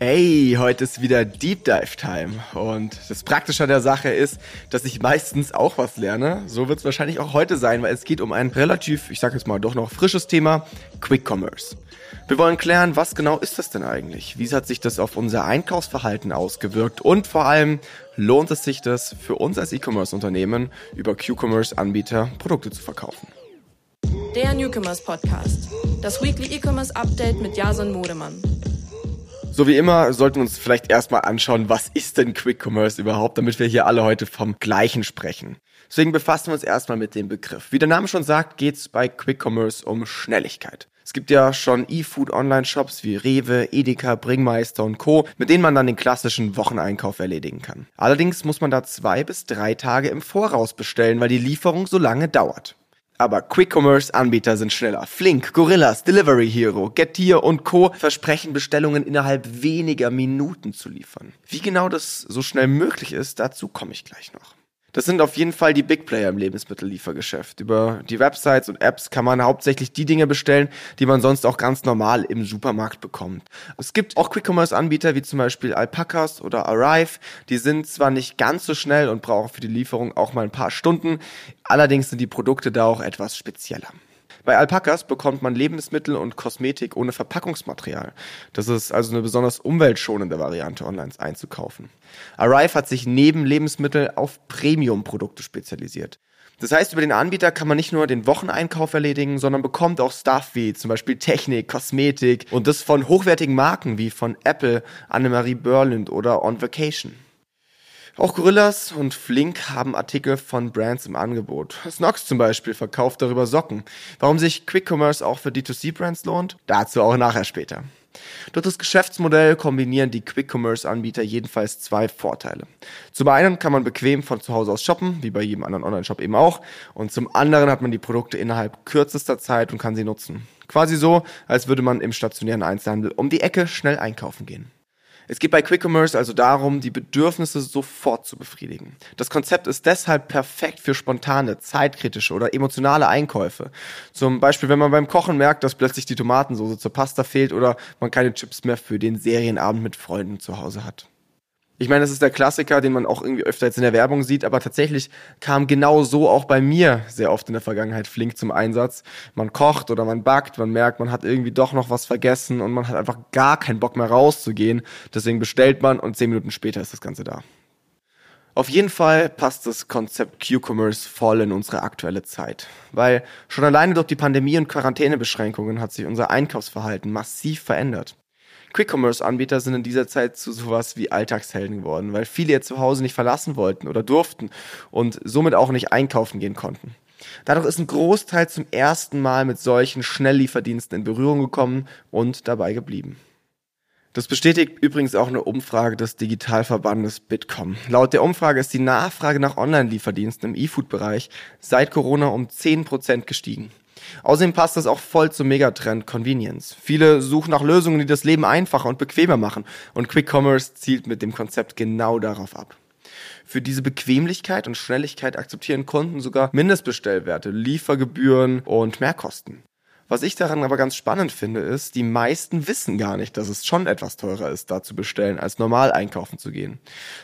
Hey, heute ist wieder Deep Dive Time. Und das Praktische an der Sache ist, dass ich meistens auch was lerne. So wird es wahrscheinlich auch heute sein, weil es geht um ein relativ, ich sag jetzt mal doch noch frisches Thema, Quick Commerce. Wir wollen klären, was genau ist das denn eigentlich? Wie hat sich das auf unser Einkaufsverhalten ausgewirkt? Und vor allem, lohnt es sich das für uns als E-Commerce-Unternehmen, über Q-Commerce-Anbieter Produkte zu verkaufen? Der Newcomers Podcast. Das Weekly E-Commerce Update mit Jason Modemann. So wie immer sollten wir uns vielleicht erstmal anschauen, was ist denn Quick Commerce überhaupt, damit wir hier alle heute vom gleichen sprechen. Deswegen befassen wir uns erstmal mit dem Begriff. Wie der Name schon sagt, geht es bei Quick Commerce um Schnelligkeit. Es gibt ja schon E-Food-Online-Shops wie Rewe, Edeka, Bringmeister und Co., mit denen man dann den klassischen Wocheneinkauf erledigen kann. Allerdings muss man da zwei bis drei Tage im Voraus bestellen, weil die Lieferung so lange dauert. Aber Quick-Commerce-Anbieter sind schneller. Flink, Gorillas, Delivery Hero, Getir und Co. versprechen Bestellungen innerhalb weniger Minuten zu liefern. Wie genau das so schnell möglich ist, dazu komme ich gleich noch. Das sind auf jeden Fall die Big Player im Lebensmittelliefergeschäft. Über die Websites und Apps kann man hauptsächlich die Dinge bestellen, die man sonst auch ganz normal im Supermarkt bekommt. Es gibt auch Quick-Commerce-Anbieter wie zum Beispiel Alpacas oder Arrive. Die sind zwar nicht ganz so schnell und brauchen für die Lieferung auch mal ein paar Stunden, allerdings sind die Produkte da auch etwas spezieller. Bei Alpakas bekommt man Lebensmittel und Kosmetik ohne Verpackungsmaterial. Das ist also eine besonders umweltschonende Variante, online einzukaufen. Arrive hat sich neben Lebensmittel auf Premium-Produkte spezialisiert. Das heißt, über den Anbieter kann man nicht nur den Wocheneinkauf erledigen, sondern bekommt auch Stuff wie zum Beispiel Technik, Kosmetik und das von hochwertigen Marken wie von Apple, Annemarie Berland oder On Vacation. Auch Gorillas und Flink haben Artikel von Brands im Angebot. Snox zum Beispiel verkauft darüber Socken. Warum sich Quick Commerce auch für D2C-Brands lohnt? Dazu auch nachher später. Durch das Geschäftsmodell kombinieren die Quick-Commerce-Anbieter jedenfalls zwei Vorteile. Zum einen kann man bequem von zu Hause aus shoppen, wie bei jedem anderen Online-Shop eben auch, und zum anderen hat man die Produkte innerhalb kürzester Zeit und kann sie nutzen. Quasi so, als würde man im stationären Einzelhandel um die Ecke schnell einkaufen gehen. Es geht bei Quick Commerce also darum, die Bedürfnisse sofort zu befriedigen. Das Konzept ist deshalb perfekt für spontane, zeitkritische oder emotionale Einkäufe. Zum Beispiel, wenn man beim Kochen merkt, dass plötzlich die Tomatensoße zur Pasta fehlt oder man keine Chips mehr für den Serienabend mit Freunden zu Hause hat. Ich meine, das ist der Klassiker, den man auch irgendwie öfter jetzt in der Werbung sieht, aber tatsächlich kam genau so auch bei mir sehr oft in der Vergangenheit flink zum Einsatz. Man kocht oder man backt, man merkt, man hat irgendwie doch noch was vergessen und man hat einfach gar keinen Bock mehr rauszugehen. Deswegen bestellt man und zehn Minuten später ist das Ganze da. Auf jeden Fall passt das Konzept Q-Commerce voll in unsere aktuelle Zeit, weil schon alleine durch die Pandemie und Quarantänebeschränkungen hat sich unser Einkaufsverhalten massiv verändert. Quick-Commerce-Anbieter sind in dieser Zeit zu sowas wie Alltagshelden geworden, weil viele ihr Zuhause nicht verlassen wollten oder durften und somit auch nicht einkaufen gehen konnten. Dadurch ist ein Großteil zum ersten Mal mit solchen Schnelllieferdiensten in Berührung gekommen und dabei geblieben. Das bestätigt übrigens auch eine Umfrage des Digitalverbandes Bitkom. Laut der Umfrage ist die Nachfrage nach Online-Lieferdiensten im E-Food-Bereich seit Corona um 10% gestiegen. Außerdem passt das auch voll zum Megatrend Convenience. Viele suchen nach Lösungen, die das Leben einfacher und bequemer machen und Quick Commerce zielt mit dem Konzept genau darauf ab. Für diese Bequemlichkeit und Schnelligkeit akzeptieren Kunden sogar Mindestbestellwerte, Liefergebühren und Mehrkosten. Was ich daran aber ganz spannend finde, ist, die meisten wissen gar nicht, dass es schon etwas teurer ist, da zu bestellen, als normal einkaufen zu gehen.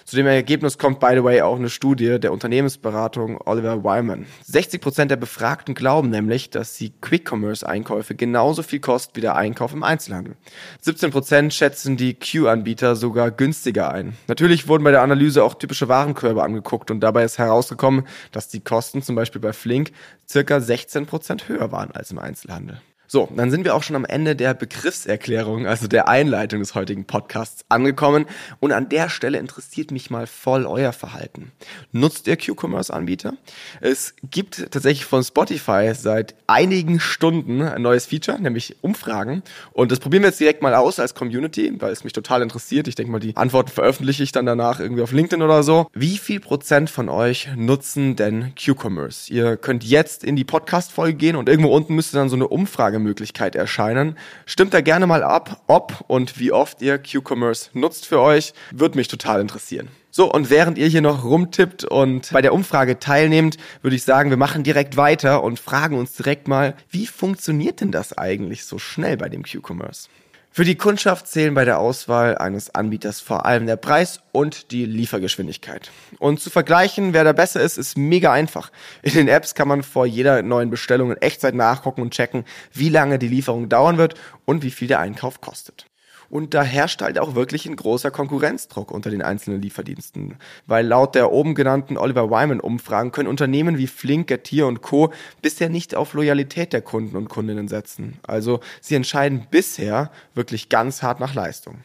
Zu dem Ergebnis kommt, by the way, auch eine Studie der Unternehmensberatung Oliver Wyman. 60 Prozent der Befragten glauben nämlich, dass die Quick-Commerce-Einkäufe genauso viel kosten wie der Einkauf im Einzelhandel. 17 Prozent schätzen die Q-Anbieter sogar günstiger ein. Natürlich wurden bei der Analyse auch typische Warenkörbe angeguckt und dabei ist herausgekommen, dass die Kosten zum Beispiel bei Flink circa 16 Prozent höher waren als im Einzelhandel. So, dann sind wir auch schon am Ende der Begriffserklärung, also der Einleitung des heutigen Podcasts angekommen. Und an der Stelle interessiert mich mal voll euer Verhalten. Nutzt ihr Q-Commerce-Anbieter? Es gibt tatsächlich von Spotify seit einigen Stunden ein neues Feature, nämlich Umfragen. Und das probieren wir jetzt direkt mal aus als Community, weil es mich total interessiert. Ich denke mal, die Antworten veröffentliche ich dann danach irgendwie auf LinkedIn oder so. Wie viel Prozent von euch nutzen denn Q-Commerce? Ihr könnt jetzt in die Podcast-Folge gehen und irgendwo unten müsste dann so eine Umfrage Möglichkeit erscheinen. Stimmt da gerne mal ab, ob und wie oft ihr Q-Commerce nutzt für euch. Würde mich total interessieren. So, und während ihr hier noch rumtippt und bei der Umfrage teilnehmt, würde ich sagen, wir machen direkt weiter und fragen uns direkt mal, wie funktioniert denn das eigentlich so schnell bei dem Q-Commerce? Für die Kundschaft zählen bei der Auswahl eines Anbieters vor allem der Preis und die Liefergeschwindigkeit. Und zu vergleichen, wer da besser ist, ist mega einfach. In den Apps kann man vor jeder neuen Bestellung in Echtzeit nachgucken und checken, wie lange die Lieferung dauern wird und wie viel der Einkauf kostet. Und da herrscht halt auch wirklich ein großer Konkurrenzdruck unter den einzelnen Lieferdiensten. Weil laut der oben genannten Oliver Wyman Umfragen können Unternehmen wie Flink, Getir und Co. bisher nicht auf Loyalität der Kunden und Kundinnen setzen. Also sie entscheiden bisher wirklich ganz hart nach Leistung.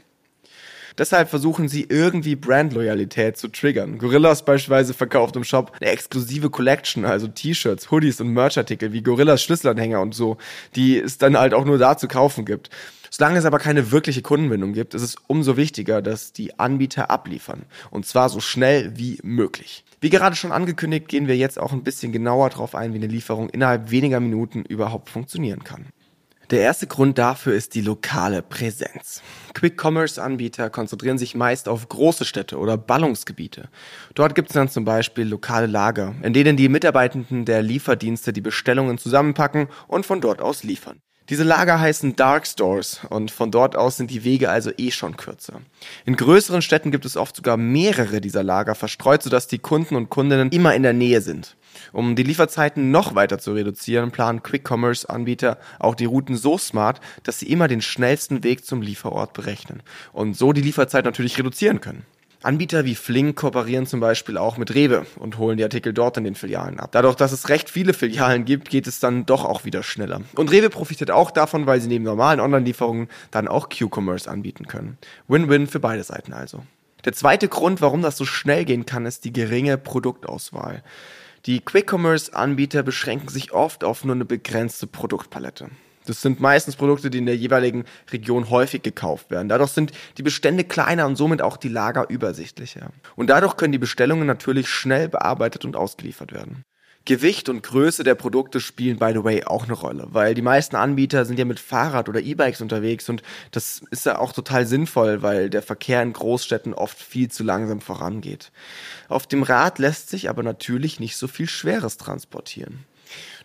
Deshalb versuchen sie irgendwie Brandloyalität zu triggern. Gorillas beispielsweise verkauft im Shop eine exklusive Collection, also T-Shirts, Hoodies und Merchartikel wie Gorillas Schlüsselanhänger und so, die es dann halt auch nur da zu kaufen gibt. Solange es aber keine wirkliche Kundenbindung gibt, ist es umso wichtiger, dass die Anbieter abliefern. Und zwar so schnell wie möglich. Wie gerade schon angekündigt, gehen wir jetzt auch ein bisschen genauer darauf ein, wie eine Lieferung innerhalb weniger Minuten überhaupt funktionieren kann. Der erste Grund dafür ist die lokale Präsenz. Quick-Commerce-Anbieter konzentrieren sich meist auf große Städte oder Ballungsgebiete. Dort gibt es dann zum Beispiel lokale Lager, in denen die Mitarbeitenden der Lieferdienste die Bestellungen zusammenpacken und von dort aus liefern. Diese Lager heißen Dark Stores und von dort aus sind die Wege also eh schon kürzer. In größeren Städten gibt es oft sogar mehrere dieser Lager verstreut, sodass die Kunden und Kundinnen immer in der Nähe sind. Um die Lieferzeiten noch weiter zu reduzieren, planen Quick-Commerce-Anbieter auch die Routen so smart, dass sie immer den schnellsten Weg zum Lieferort berechnen und so die Lieferzeit natürlich reduzieren können. Anbieter wie Flink kooperieren zum Beispiel auch mit Rewe und holen die Artikel dort in den Filialen ab. Dadurch, dass es recht viele Filialen gibt, geht es dann doch auch wieder schneller. Und Rewe profitiert auch davon, weil sie neben normalen Online-Lieferungen dann auch Q-Commerce anbieten können. Win-win für beide Seiten also. Der zweite Grund, warum das so schnell gehen kann, ist die geringe Produktauswahl. Die Quick-Commerce-Anbieter beschränken sich oft auf nur eine begrenzte Produktpalette. Das sind meistens Produkte, die in der jeweiligen Region häufig gekauft werden. Dadurch sind die Bestände kleiner und somit auch die Lager übersichtlicher. Und dadurch können die Bestellungen natürlich schnell bearbeitet und ausgeliefert werden. Gewicht und Größe der Produkte spielen, by the way, auch eine Rolle, weil die meisten Anbieter sind ja mit Fahrrad oder E-Bikes unterwegs und das ist ja auch total sinnvoll, weil der Verkehr in Großstädten oft viel zu langsam vorangeht. Auf dem Rad lässt sich aber natürlich nicht so viel Schweres transportieren.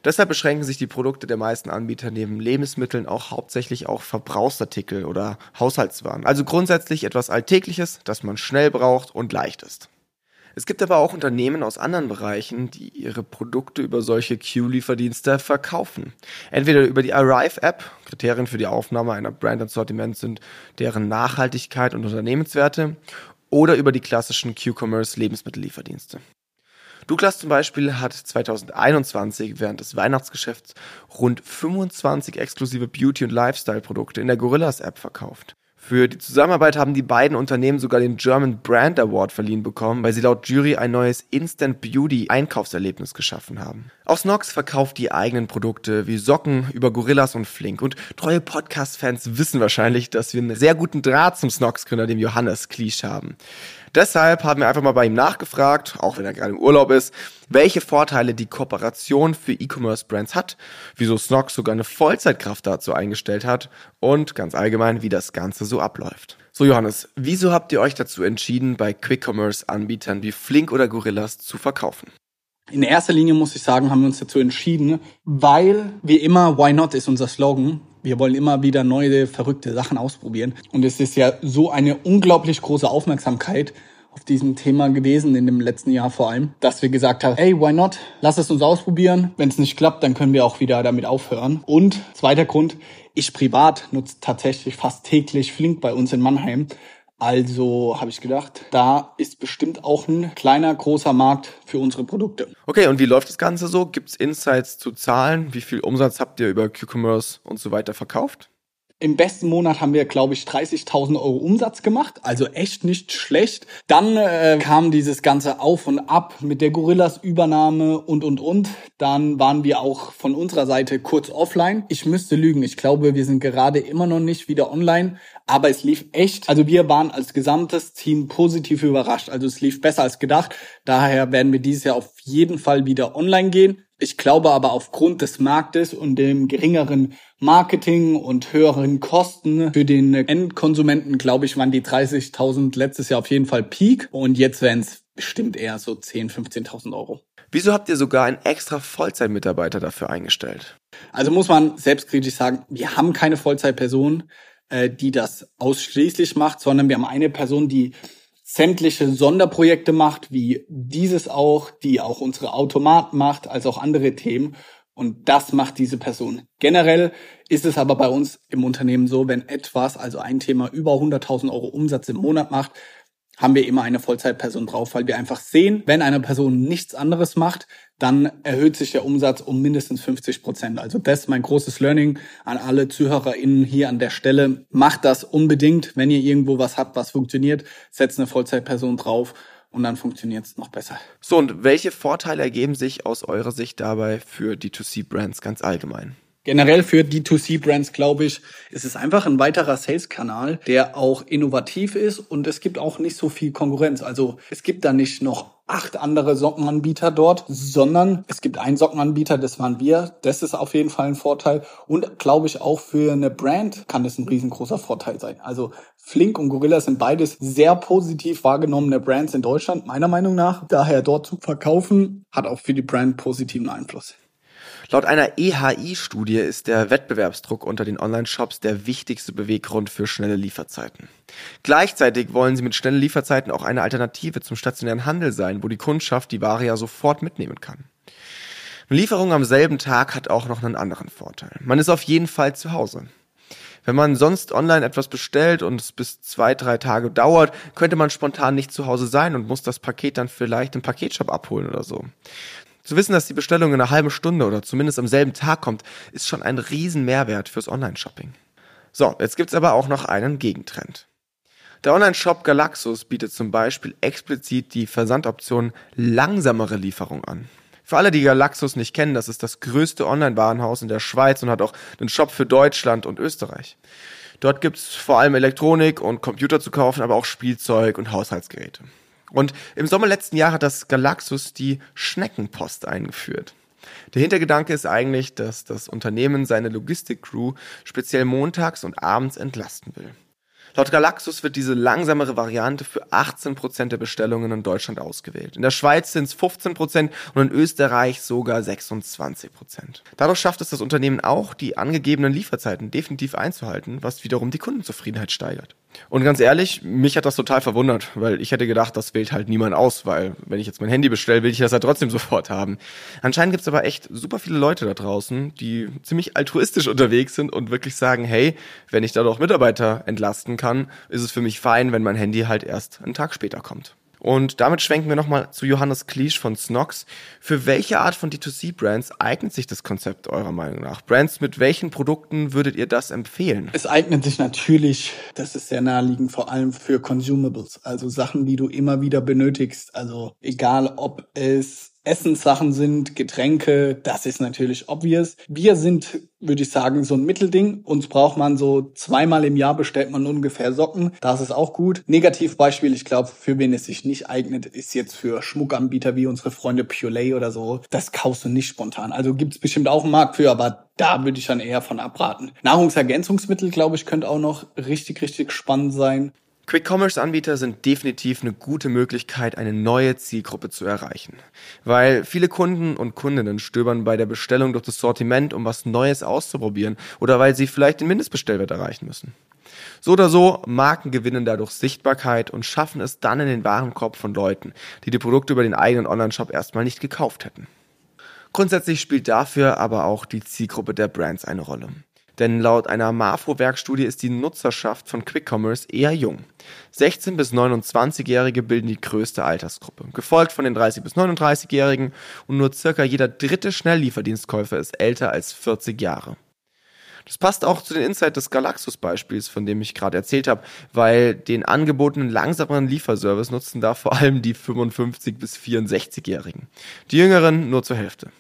Deshalb beschränken sich die Produkte der meisten Anbieter neben Lebensmitteln auch hauptsächlich auf Verbrauchsartikel oder Haushaltswaren. Also grundsätzlich etwas Alltägliches, das man schnell braucht und leicht ist. Es gibt aber auch Unternehmen aus anderen Bereichen, die ihre Produkte über solche Q-Lieferdienste verkaufen. Entweder über die Arrive-App, Kriterien für die Aufnahme einer Brand ins Sortiment sind deren Nachhaltigkeit und Unternehmenswerte, oder über die klassischen Q-Commerce Lebensmittellieferdienste. Douglas zum Beispiel hat 2021 während des Weihnachtsgeschäfts rund 25 exklusive Beauty- und Lifestyle-Produkte in der Gorillas-App verkauft. Für die Zusammenarbeit haben die beiden Unternehmen sogar den German Brand Award verliehen bekommen, weil sie laut Jury ein neues Instant Beauty Einkaufserlebnis geschaffen haben. Auch Snox verkauft die eigenen Produkte wie Socken über Gorillas und Flink und treue Podcast-Fans wissen wahrscheinlich, dass wir einen sehr guten Draht zum Snox-Gründer, dem Johannes Klisch haben. Deshalb haben wir einfach mal bei ihm nachgefragt, auch wenn er gerade im Urlaub ist, welche Vorteile die Kooperation für E-Commerce-Brands hat, wieso Snox sogar eine Vollzeitkraft dazu eingestellt hat und ganz allgemein, wie das Ganze so abläuft. So Johannes, wieso habt ihr euch dazu entschieden, bei Quick-Commerce-Anbietern wie Flink oder Gorillas zu verkaufen? In erster Linie muss ich sagen, haben wir uns dazu entschieden, weil wie immer Why Not ist unser Slogan. Wir wollen immer wieder neue, verrückte Sachen ausprobieren. Und es ist ja so eine unglaublich große Aufmerksamkeit auf diesem Thema gewesen, in dem letzten Jahr vor allem, dass wir gesagt haben, hey, why not? Lass es uns ausprobieren. Wenn es nicht klappt, dann können wir auch wieder damit aufhören. Und zweiter Grund, ich privat nutze tatsächlich fast täglich Flink bei uns in Mannheim. Also habe ich gedacht, da ist bestimmt auch ein kleiner, großer Markt für unsere Produkte. Okay, und wie läuft das Ganze so? Gibt es Insights zu Zahlen? Wie viel Umsatz habt ihr über Q-Commerce und so weiter verkauft? Im besten Monat haben wir, glaube ich, 30.000 Euro Umsatz gemacht, also echt nicht schlecht. Dann äh, kam dieses ganze Auf und Ab mit der Gorillas-Übernahme und, und, und. Dann waren wir auch von unserer Seite kurz offline. Ich müsste lügen, ich glaube, wir sind gerade immer noch nicht wieder online, aber es lief echt. Also wir waren als gesamtes Team positiv überrascht. Also es lief besser als gedacht. Daher werden wir dieses Jahr auf jeden Fall wieder online gehen. Ich glaube aber aufgrund des Marktes und dem geringeren Marketing und höheren Kosten für den Endkonsumenten, glaube ich, waren die 30.000 letztes Jahr auf jeden Fall Peak und jetzt wären es bestimmt eher so 10.000, 15.000 Euro. Wieso habt ihr sogar einen extra Vollzeitmitarbeiter dafür eingestellt? Also muss man selbstkritisch sagen, wir haben keine Vollzeitperson. Äh, die das ausschließlich macht, sondern wir haben eine Person, die sämtliche Sonderprojekte macht, wie dieses auch, die auch unsere Automat macht, als auch andere Themen. Und das macht diese Person. Generell ist es aber bei uns im Unternehmen so, wenn etwas, also ein Thema über 100.000 Euro Umsatz im Monat macht, haben wir immer eine Vollzeitperson drauf, weil wir einfach sehen, wenn eine Person nichts anderes macht, dann erhöht sich der Umsatz um mindestens 50 Prozent. Also das ist mein großes Learning an alle ZuhörerInnen hier an der Stelle. Macht das unbedingt, wenn ihr irgendwo was habt, was funktioniert, setzt eine Vollzeitperson drauf und dann funktioniert es noch besser. So, und welche Vorteile ergeben sich aus eurer Sicht dabei für D2C-Brands ganz allgemein? Generell für D2C-Brands, glaube ich, ist es einfach ein weiterer Sales-Kanal, der auch innovativ ist und es gibt auch nicht so viel Konkurrenz. Also es gibt da nicht noch acht andere Sockenanbieter dort, sondern es gibt einen Sockenanbieter, das waren wir. Das ist auf jeden Fall ein Vorteil und glaube ich auch für eine Brand kann das ein riesengroßer Vorteil sein. Also Flink und Gorilla sind beides sehr positiv wahrgenommene Brands in Deutschland, meiner Meinung nach. Daher dort zu verkaufen, hat auch für die Brand positiven Einfluss. Laut einer EHI-Studie ist der Wettbewerbsdruck unter den Online-Shops der wichtigste Beweggrund für schnelle Lieferzeiten. Gleichzeitig wollen sie mit schnellen Lieferzeiten auch eine Alternative zum stationären Handel sein, wo die Kundschaft die Ware ja sofort mitnehmen kann. Eine Lieferung am selben Tag hat auch noch einen anderen Vorteil. Man ist auf jeden Fall zu Hause. Wenn man sonst online etwas bestellt und es bis zwei, drei Tage dauert, könnte man spontan nicht zu Hause sein und muss das Paket dann vielleicht im Paketshop abholen oder so. Zu wissen, dass die Bestellung in einer halben Stunde oder zumindest am selben Tag kommt, ist schon ein riesen Mehrwert fürs Online-Shopping. So, jetzt gibt's aber auch noch einen Gegentrend. Der Online-Shop Galaxus bietet zum Beispiel explizit die Versandoption langsamere Lieferung an. Für alle, die Galaxus nicht kennen, das ist das größte Online-Warenhaus in der Schweiz und hat auch einen Shop für Deutschland und Österreich. Dort gibt's vor allem Elektronik und Computer zu kaufen, aber auch Spielzeug und Haushaltsgeräte. Und im Sommer letzten Jahr hat das Galaxus die Schneckenpost eingeführt. Der Hintergedanke ist eigentlich, dass das Unternehmen seine Logistikcrew speziell montags und abends entlasten will. Laut Galaxus wird diese langsamere Variante für 18% der Bestellungen in Deutschland ausgewählt. In der Schweiz sind es 15% und in Österreich sogar 26%. Dadurch schafft es das Unternehmen auch, die angegebenen Lieferzeiten definitiv einzuhalten, was wiederum die Kundenzufriedenheit steigert. Und ganz ehrlich, mich hat das total verwundert, weil ich hätte gedacht, das wählt halt niemand aus, weil wenn ich jetzt mein Handy bestelle, will ich das halt trotzdem sofort haben. Anscheinend gibt's aber echt super viele Leute da draußen, die ziemlich altruistisch unterwegs sind und wirklich sagen, hey, wenn ich da doch Mitarbeiter entlasten kann, ist es für mich fein, wenn mein Handy halt erst einen Tag später kommt. Und damit schwenken wir nochmal zu Johannes Kliesch von Snox. Für welche Art von D2C-Brands eignet sich das Konzept eurer Meinung nach? Brands, mit welchen Produkten würdet ihr das empfehlen? Es eignet sich natürlich, das ist sehr naheliegend, vor allem für Consumables, also Sachen, die du immer wieder benötigst. Also egal, ob es Essenssachen sind, Getränke, das ist natürlich obvious. Wir sind, würde ich sagen, so ein Mittelding. Uns braucht man so zweimal im Jahr bestellt man ungefähr Socken. Das ist auch gut. Negativbeispiel, ich glaube, für wen es sich nicht eignet, ist jetzt für Schmuckanbieter wie unsere Freunde Purelay oder so. Das kaufst du nicht spontan. Also gibt's bestimmt auch einen Markt für, aber da würde ich dann eher von abraten. Nahrungsergänzungsmittel, glaube ich, könnte auch noch richtig, richtig spannend sein. Quick-Commerce-Anbieter sind definitiv eine gute Möglichkeit, eine neue Zielgruppe zu erreichen. Weil viele Kunden und Kundinnen stöbern bei der Bestellung durch das Sortiment, um was Neues auszuprobieren oder weil sie vielleicht den Mindestbestellwert erreichen müssen. So oder so, Marken gewinnen dadurch Sichtbarkeit und schaffen es dann in den Warenkorb von Leuten, die die Produkte über den eigenen Online-Shop erstmal nicht gekauft hätten. Grundsätzlich spielt dafür aber auch die Zielgruppe der Brands eine Rolle. Denn laut einer Marfo-Werkstudie ist die Nutzerschaft von Quick Commerce eher jung. 16 bis 29-Jährige bilden die größte Altersgruppe, gefolgt von den 30 bis 39-Jährigen und nur circa jeder dritte Schnelllieferdienstkäufer ist älter als 40 Jahre. Das passt auch zu den Insight des Galaxus-Beispiels, von dem ich gerade erzählt habe, weil den angebotenen langsameren Lieferservice nutzen da vor allem die 55 bis 64-Jährigen. Die Jüngeren nur zur Hälfte.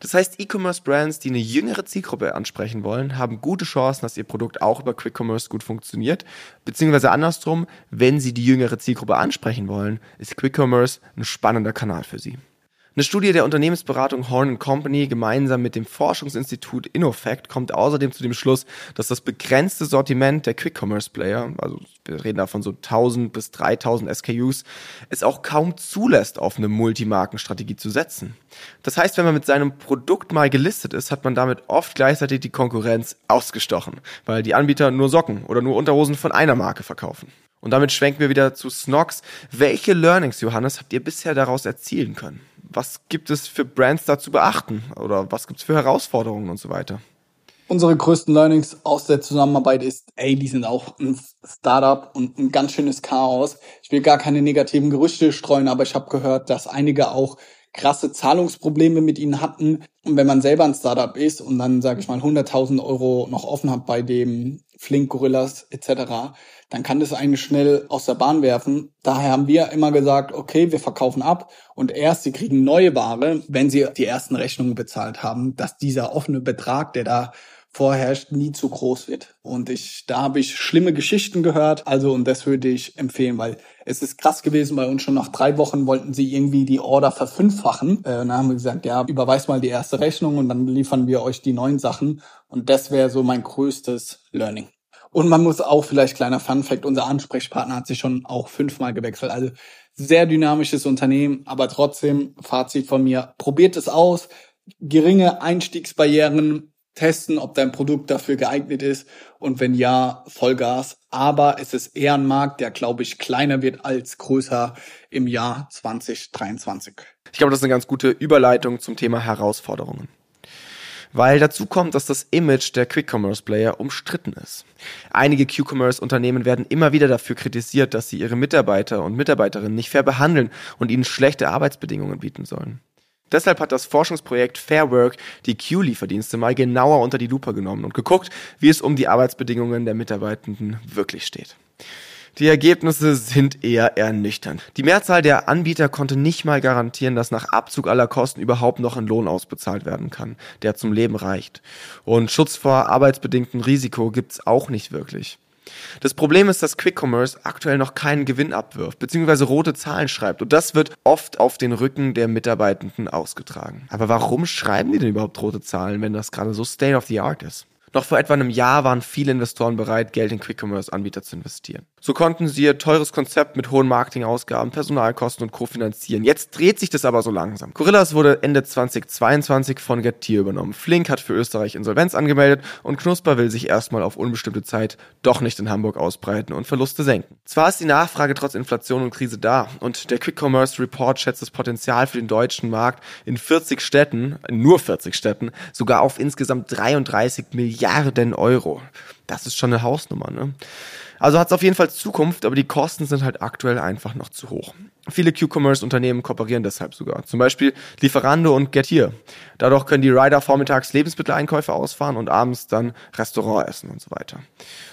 Das heißt, E-Commerce-Brands, die eine jüngere Zielgruppe ansprechen wollen, haben gute Chancen, dass ihr Produkt auch über Quick Commerce gut funktioniert. Beziehungsweise andersrum, wenn sie die jüngere Zielgruppe ansprechen wollen, ist Quick Commerce ein spannender Kanal für sie. Eine Studie der Unternehmensberatung Horn Company gemeinsam mit dem Forschungsinstitut InnoFact kommt außerdem zu dem Schluss, dass das begrenzte Sortiment der Quick-Commerce-Player, also wir reden da von so 1000 bis 3000 SKUs, es auch kaum zulässt, auf eine Multimarkenstrategie zu setzen. Das heißt, wenn man mit seinem Produkt mal gelistet ist, hat man damit oft gleichzeitig die Konkurrenz ausgestochen, weil die Anbieter nur Socken oder nur Unterhosen von einer Marke verkaufen. Und damit schwenken wir wieder zu Snox. Welche Learnings, Johannes, habt ihr bisher daraus erzielen können? Was gibt es für Brands da zu beachten oder was gibt es für Herausforderungen und so weiter? Unsere größten Learnings aus der Zusammenarbeit ist, ey, die sind auch ein Startup und ein ganz schönes Chaos. Ich will gar keine negativen Gerüchte streuen, aber ich habe gehört, dass einige auch krasse Zahlungsprobleme mit ihnen hatten. Und wenn man selber ein Startup ist und dann, sage ich mal, 100.000 Euro noch offen hat bei dem Flink Gorillas etc., dann kann das einen schnell aus der Bahn werfen. Daher haben wir immer gesagt, okay, wir verkaufen ab und erst sie kriegen neue Ware, wenn sie die ersten Rechnungen bezahlt haben, dass dieser offene Betrag, der da vorherrscht, nie zu groß wird. Und ich, da habe ich schlimme Geschichten gehört. Also, und das würde ich empfehlen, weil es ist krass gewesen bei uns schon nach drei Wochen wollten sie irgendwie die Order verfünffachen. Äh, und dann haben wir gesagt, ja, überweist mal die erste Rechnung und dann liefern wir euch die neuen Sachen. Und das wäre so mein größtes Learning. Und man muss auch vielleicht kleiner Fun Fact, unser Ansprechpartner hat sich schon auch fünfmal gewechselt. Also sehr dynamisches Unternehmen, aber trotzdem Fazit von mir, probiert es aus. Geringe Einstiegsbarrieren testen, ob dein Produkt dafür geeignet ist und wenn ja, Vollgas. Aber es ist eher ein Markt, der, glaube ich, kleiner wird als größer im Jahr 2023. Ich glaube, das ist eine ganz gute Überleitung zum Thema Herausforderungen weil dazu kommt, dass das Image der Quick-Commerce-Player umstritten ist. Einige Q-Commerce-Unternehmen werden immer wieder dafür kritisiert, dass sie ihre Mitarbeiter und Mitarbeiterinnen nicht fair behandeln und ihnen schlechte Arbeitsbedingungen bieten sollen. Deshalb hat das Forschungsprojekt Fair Work die Q-Lieferdienste mal genauer unter die Lupe genommen und geguckt, wie es um die Arbeitsbedingungen der Mitarbeitenden wirklich steht. Die Ergebnisse sind eher ernüchternd. Die Mehrzahl der Anbieter konnte nicht mal garantieren, dass nach Abzug aller Kosten überhaupt noch ein Lohn ausbezahlt werden kann, der zum Leben reicht. Und Schutz vor arbeitsbedingtem Risiko gibt's auch nicht wirklich. Das Problem ist, dass Quick Commerce aktuell noch keinen Gewinn abwirft, beziehungsweise rote Zahlen schreibt. Und das wird oft auf den Rücken der Mitarbeitenden ausgetragen. Aber warum schreiben die denn überhaupt rote Zahlen, wenn das gerade so State of the Art ist? Noch vor etwa einem Jahr waren viele Investoren bereit, Geld in Quick-Commerce-Anbieter zu investieren. So konnten sie ihr teures Konzept mit hohen Marketingausgaben, Personalkosten und Co. finanzieren. Jetzt dreht sich das aber so langsam. Gorillas wurde Ende 2022 von Getir übernommen. Flink hat für Österreich Insolvenz angemeldet und Knusper will sich erstmal auf unbestimmte Zeit doch nicht in Hamburg ausbreiten und Verluste senken. Zwar ist die Nachfrage trotz Inflation und Krise da und der Quick-Commerce Report schätzt das Potenzial für den deutschen Markt in 40 Städten, nur 40 Städten, sogar auf insgesamt 33 Milliarden Milliarden Euro. Das ist schon eine Hausnummer, ne? Also hat es auf jeden Fall Zukunft, aber die Kosten sind halt aktuell einfach noch zu hoch. Viele Q-Commerce-Unternehmen kooperieren deshalb sogar. Zum Beispiel Lieferando und Getir. Dadurch können die Rider vormittags Lebensmitteleinkäufe ausfahren und abends dann Restaurant essen und so weiter.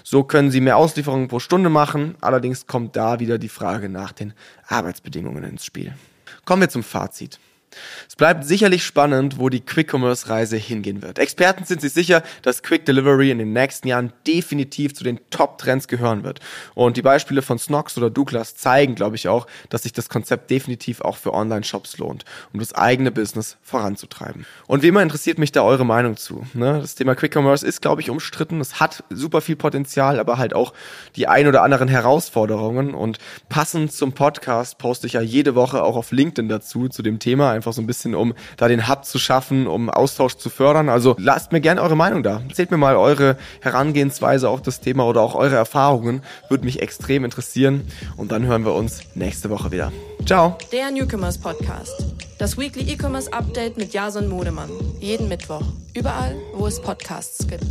So können sie mehr Auslieferungen pro Stunde machen. Allerdings kommt da wieder die Frage nach den Arbeitsbedingungen ins Spiel. Kommen wir zum Fazit. Es bleibt sicherlich spannend, wo die Quick-Commerce-Reise hingehen wird. Experten sind sich sicher, dass Quick Delivery in den nächsten Jahren definitiv zu den Top-Trends gehören wird. Und die Beispiele von Snox oder Douglas zeigen, glaube ich, auch, dass sich das Konzept definitiv auch für Online-Shops lohnt, um das eigene Business voranzutreiben. Und wie immer interessiert mich da eure Meinung zu. Ne? Das Thema Quick-Commerce ist, glaube ich, umstritten. Es hat super viel Potenzial, aber halt auch die ein oder anderen Herausforderungen. Und passend zum Podcast poste ich ja jede Woche auch auf LinkedIn dazu, zu dem Thema einfach so ein bisschen, um da den Hub zu schaffen, um Austausch zu fördern. Also lasst mir gerne eure Meinung da. Erzählt mir mal eure Herangehensweise auf das Thema oder auch eure Erfahrungen. Würde mich extrem interessieren. Und dann hören wir uns nächste Woche wieder. Ciao. Der Newcomers Podcast. Das Weekly E-Commerce Update mit Jason Modemann. Jeden Mittwoch. Überall, wo es Podcasts gibt.